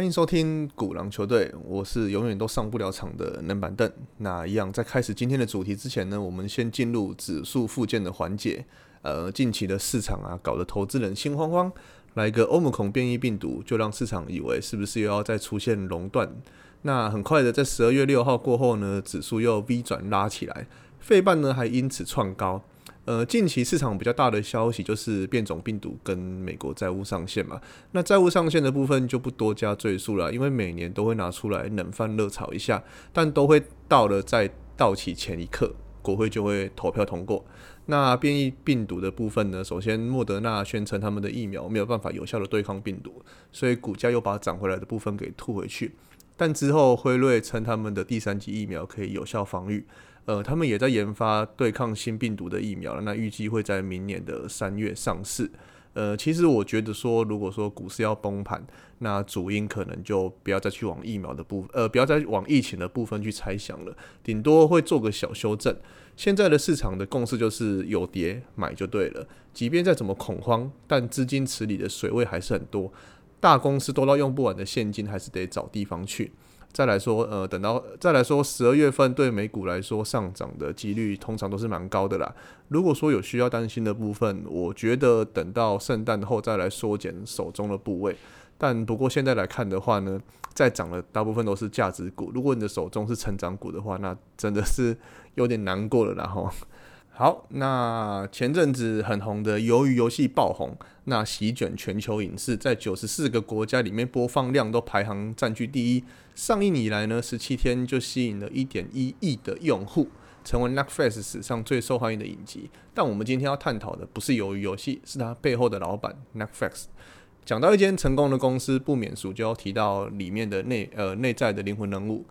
欢迎收听古狼球队，我是永远都上不了场的冷板凳。那一样，在开始今天的主题之前呢，我们先进入指数附件的环节。呃，近期的市场啊，搞得投资人心慌慌，来个欧姆孔变异病毒，就让市场以为是不是又要再出现熔断？那很快的，在十二月六号过后呢，指数又 V 转拉起来，费半呢还因此创高。呃，近期市场比较大的消息就是变种病毒跟美国债务上限嘛。那债务上限的部分就不多加赘述了，因为每年都会拿出来冷饭热炒一下，但都会到了在到期前一刻，国会就会投票通过。那变异病毒的部分呢？首先，莫德纳宣称他们的疫苗没有办法有效的对抗病毒，所以股价又把涨回来的部分给吐回去。但之后，辉瑞称他们的第三级疫苗可以有效防御。呃，他们也在研发对抗新病毒的疫苗了。那预计会在明年的三月上市。呃，其实我觉得说，如果说股市要崩盘，那主因可能就不要再去往疫苗的部分，呃，不要再往疫情的部分去猜想了，顶多会做个小修正。现在的市场的共识就是有跌买就对了。即便再怎么恐慌，但资金池里的水位还是很多，大公司多到用不完的现金，还是得找地方去。再来说，呃，等到再来说，十二月份对美股来说上涨的几率通常都是蛮高的啦。如果说有需要担心的部分，我觉得等到圣诞后再来缩减手中的部位。但不过现在来看的话呢，在涨的大部分都是价值股。如果你的手中是成长股的话，那真的是有点难过了，然后。好，那前阵子很红的《鱿鱼游戏》爆红，那席卷全球影视，在九十四个国家里面播放量都排行占据第一。上映以来呢，十七天就吸引了一点一亿的用户，成为 Netflix 史上最受欢迎的影集。但我们今天要探讨的不是《鱿鱼游戏》，是它背后的老板 Netflix。讲到一间成功的公司，不免俗就要提到里面的内呃内在的灵魂人物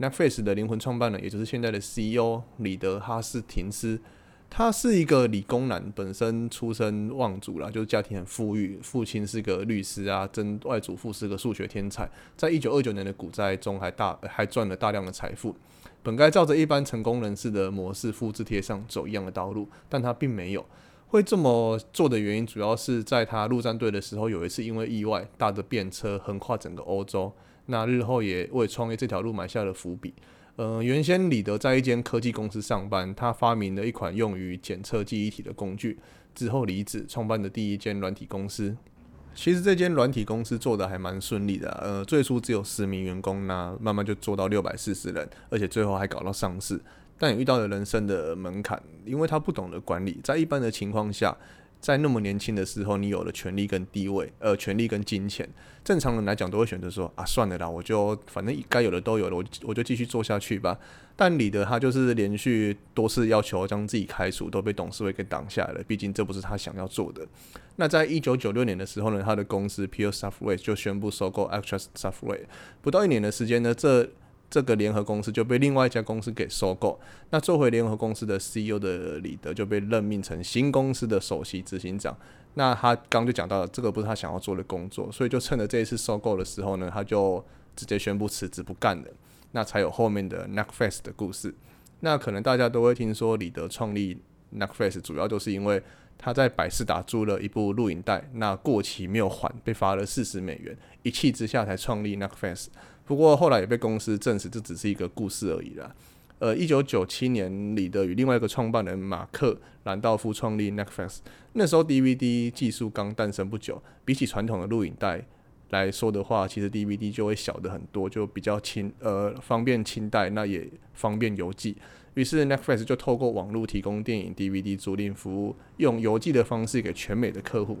，Netflix 的灵魂创办人，也就是现在的 CEO 里德哈斯廷斯。他是一个理工男，本身出身望族啦，就是家庭很富裕，父亲是个律师啊，曾外祖父是个数学天才，在一九二九年的股灾中还大还赚了大量的财富，本该照着一般成功人士的模式复制贴上走一样的道路，但他并没有会这么做的原因，主要是在他陆战队的时候有一次因为意外，搭着便车横跨整个欧洲，那日后也为创业这条路埋下了伏笔。呃，原先李德在一间科技公司上班，他发明了一款用于检测记忆体的工具，之后离职创办的第一间软体公司。其实这间软体公司做的还蛮顺利的，呃，最初只有十名员工，那慢慢就做到六百四十人，而且最后还搞到上市。但也遇到了人生的门槛，因为他不懂得管理，在一般的情况下。在那么年轻的时候，你有了权力跟地位，呃，权力跟金钱，正常人来讲都会选择说啊，算了啦，我就反正该有的都有了，我我就继续做下去吧。但李德他就是连续多次要求将自己开除，都被董事会给挡下来了。毕竟这不是他想要做的。那在一九九六年的时候呢，他的公司 Pure Software 就宣布收购 Actress Software，不到一年的时间呢，这这个联合公司就被另外一家公司给收购。那做回联合公司的 CEO 的李德就被任命成新公司的首席执行长。那他刚就讲到了，这个不是他想要做的工作，所以就趁着这一次收购的时候呢，他就直接宣布辞职不干了。那才有后面的 Netflix 的故事。那可能大家都会听说李德创立 Netflix，主要就是因为他在百事达租了一部录影带，那过期没有还，被罚了四十美元，一气之下才创立 Netflix。不过后来也被公司证实，这只是一个故事而已啦。呃，一九九七年，李德与另外一个创办人马克兰道夫创立 Netflix。那时候 DVD 技术刚诞生不久，比起传统的录影带来说的话，其实 DVD 就会小的很多，就比较轻，呃，方便清带，那也方便邮寄。于是 Netflix 就透过网络提供电影 DVD 租赁服务，用邮寄的方式给全美的客户。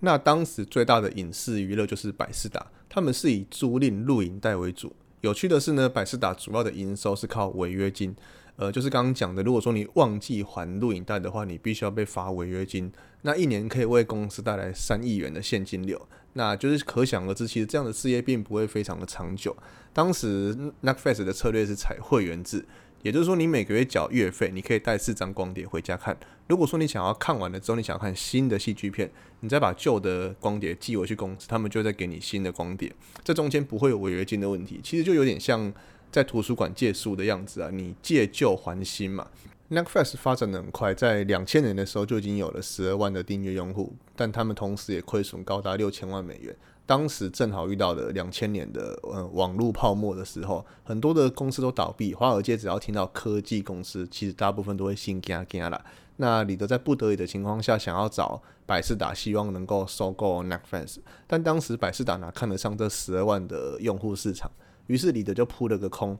那当时最大的影视娱乐就是百事达，他们是以租赁录影带为主。有趣的是呢，百事达主要的营收是靠违约金，呃，就是刚刚讲的，如果说你忘记还录影带的话，你必须要被罚违约金。那一年可以为公司带来三亿元的现金流，那就是可想而知，其实这样的事业并不会非常的长久。当时 Netflix 的策略是采会员制。也就是说，你每个月缴月费，你可以带四张光碟回家看。如果说你想要看完了之后，你想看新的戏剧片，你再把旧的光碟寄回去公司，他们就再给你新的光碟。这中间不会有违约金的问题，其实就有点像在图书馆借书的样子啊，你借旧还新嘛。Netflix 发展的很快，在两千年的时候就已经有了十二万的订阅用户，但他们同时也亏损高达六千万美元。当时正好遇到了两千年的呃网络泡沫的时候，很多的公司都倒闭。华尔街只要听到科技公司，其实大部分都会心惊惊啦。那李德在不得已的情况下，想要找百事达，希望能够收购 Netflix，但当时百事达哪看得上这十二万的用户市场？于是李德就扑了个空。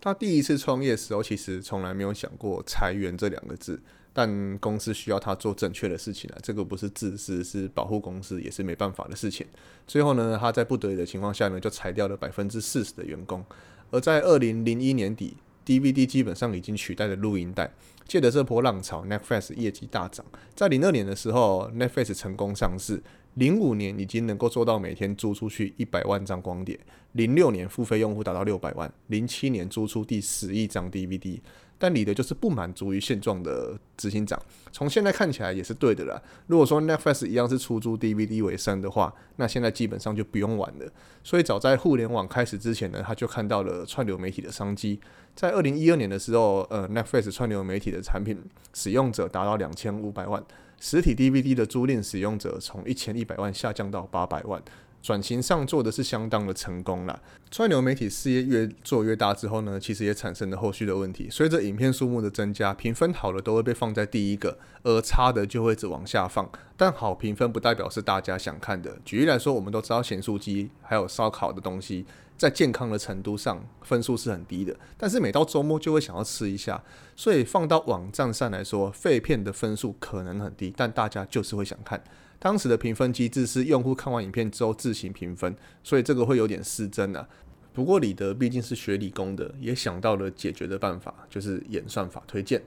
他第一次创业的时候，其实从来没有想过裁员这两个字，但公司需要他做正确的事情啊，这个不是自私，是保护公司，也是没办法的事情。最后呢，他在不得已的情况下呢，就裁掉了百分之四十的员工。而在二零零一年底，DVD 基本上已经取代了录音带。借着这波浪潮，Netflix 业绩大涨。在零二年的时候，Netflix 成功上市。零五年已经能够做到每天租出去一百万张光碟，零六年付费用户达到六百万，零七年租出第十亿张 DVD。但李德就是不满足于现状的执行长，从现在看起来也是对的啦。如果说 Netflix 一样是出租 DVD 为生的话，那现在基本上就不用玩了。所以早在互联网开始之前呢，他就看到了串流媒体的商机。在二零一二年的时候，呃，Netflix 串流媒体的产品使用者达到两千五百万。实体 DVD 的租赁使用者从一千一百万下降到八百万，转型上做的是相当的成功了。串流媒体事业越做越大之后呢，其实也产生了后续的问题。随着影片数目的增加，评分好的都会被放在第一个，而差的就会一直往下放。但好评分不代表是大家想看的。举例来说，我们都知道咸酥鸡还有烧烤的东西。在健康的程度上，分数是很低的，但是每到周末就会想要吃一下，所以放到网站上来说，废片的分数可能很低，但大家就是会想看。当时的评分机制是用户看完影片之后自行评分，所以这个会有点失真啊。不过李德毕竟是学理工的，也想到了解决的办法，就是演算法推荐。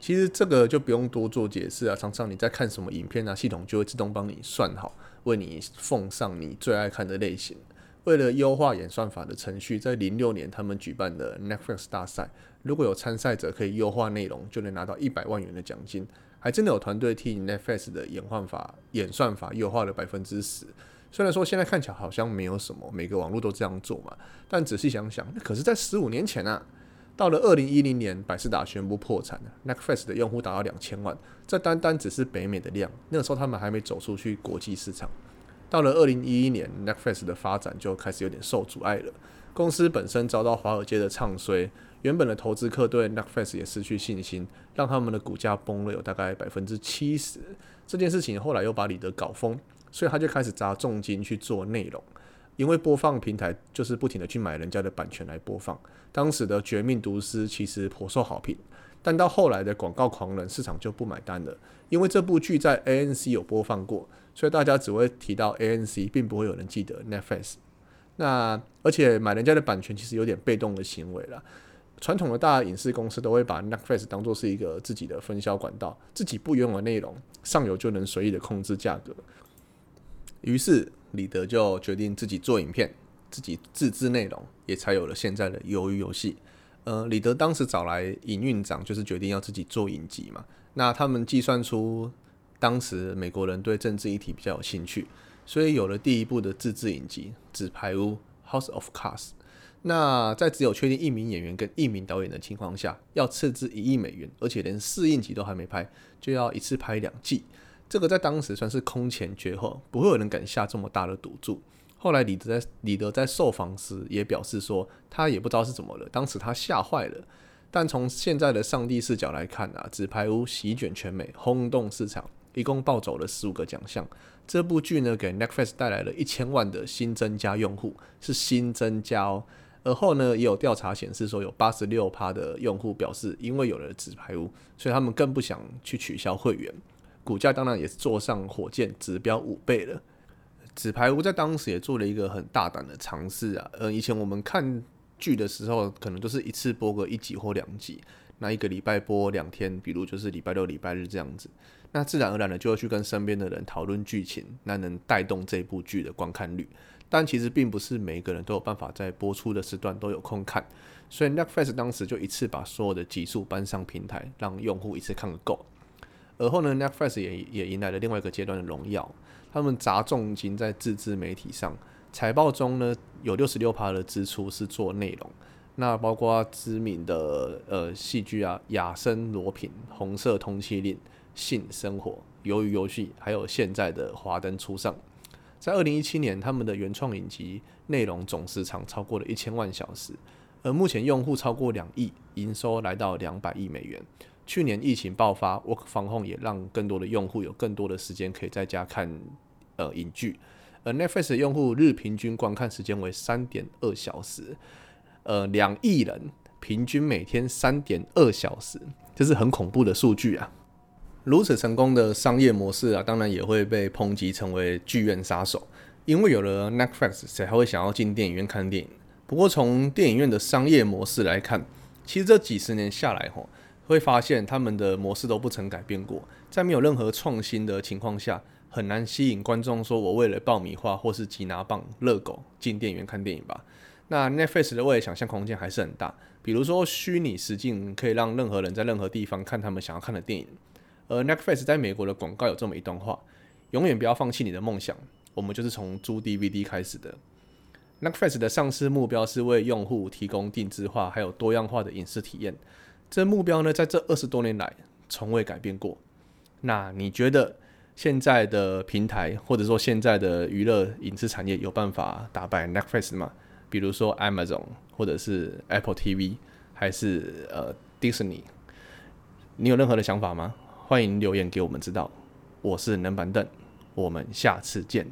其实这个就不用多做解释啊，常常你在看什么影片啊，系统就会自动帮你算好，为你奉上你最爱看的类型。为了优化演算法的程序，在零六年他们举办的 Netflix 大赛，如果有参赛者可以优化内容，就能拿到一百万元的奖金。还真的有团队替 Netflix 的演算法演算法优化了百分之十。虽然说现在看起来好像没有什么，每个网络都这样做嘛，但仔细想想，那可是在十五年前啊。到了二零一零年，百事达宣布破产了，Netflix 的用户达到两千万，这单单只是北美的量，那个时候他们还没走出去国际市场。到了二零一一年，Netflix 的发展就开始有点受阻碍了。公司本身遭到华尔街的唱衰，原本的投资客对 Netflix 也失去信心，让他们的股价崩了有大概百分之七十。这件事情后来又把李德搞疯，所以他就开始砸重金去做内容，因为播放平台就是不停的去买人家的版权来播放。当时的《绝命毒师》其实颇受好评。但到后来的广告狂人市场就不买单了，因为这部剧在 ANC 有播放过，所以大家只会提到 ANC，并不会有人记得 Netflix。那而且买人家的版权其实有点被动的行为了。传统的大影视公司都会把 Netflix 当做是一个自己的分销管道，自己不拥有内容，上游就能随意的控制价格。于是李德就决定自己做影片，自己自制内容，也才有了现在的鱿鱼游戏。呃，李德当时找来营运长，就是决定要自己做影集嘛。那他们计算出当时美国人对政治议题比较有兴趣，所以有了第一部的自制影集《纸牌屋》（House of Cards）。那在只有确定一名演员跟一名导演的情况下，要斥资一亿美元，而且连试映集都还没拍，就要一次拍两季。这个在当时算是空前绝后，不会有人敢下这么大的赌注。后来李德在李德在受访时也表示说，他也不知道是怎么了，当时他吓坏了。但从现在的上帝视角来看啊，《纸牌屋》席卷全美，轰动市场，一共抱走了十五个奖项。这部剧呢，给 Netflix 带来了一千万的新增加用户，是新增加哦。而后呢，也有调查显示说，有八十六趴的用户表示，因为有了《纸牌屋》，所以他们更不想去取消会员。股价当然也是坐上火箭，指标五倍了。纸牌屋在当时也做了一个很大胆的尝试啊，呃，以前我们看剧的时候，可能都是一次播个一集或两集，那一个礼拜播两天，比如就是礼拜六、礼拜日这样子，那自然而然的就会去跟身边的人讨论剧情，那能带动这部剧的观看率。但其实并不是每一个人都有办法在播出的时段都有空看，所以 Netflix 当时就一次把所有的集数搬上平台，让用户一次看个够。而后呢，Netflix 也也迎来了另外一个阶段的荣耀。他们砸重金在自制媒体上，财报中呢有六十六趴的支出是做内容，那包括知名的呃戏剧啊，《亚森罗品》《红色通缉令》《性生活》《鱿鱼游戏》，还有现在的《华灯初上》。在二零一七年，他们的原创影集内容总时长超过了一千万小时，而目前用户超过两亿，营收来到两百亿美元。去年疫情爆发，Work 防控也让更多的用户有更多的时间可以在家看呃影剧，而 Netflix 用户日平均观看时间为三点二小时，呃，两亿人平均每天三点二小时，这是很恐怖的数据啊！如此成功的商业模式啊，当然也会被抨击成为剧院杀手。因为有了 Netflix，谁还会想要进电影院看电影？不过从电影院的商业模式来看，其实这几十年下来，吼，会发现他们的模式都不曾改变过。在没有任何创新的情况下，很难吸引观众说：“我为了爆米花或是吉拿棒、热狗进电影院看电影吧。”那 Netflix 的未来想象空间还是很大。比如说，虚拟实境可以让任何人在任何地方看他们想要看的电影。而 Netflix 在美国的广告有这么一段话：永远不要放弃你的梦想，我们就是从租 DVD 开始的。Netflix 的上市目标是为用户提供定制化还有多样化的影视体验，这目标呢，在这二十多年来从未改变过。那你觉得现在的平台或者说现在的娱乐影视产业有办法打败 Netflix 吗？比如说 Amazon 或者是 Apple TV 还是呃 Disney？你有任何的想法吗？欢迎留言给我们知道，我是冷板凳，我们下次见。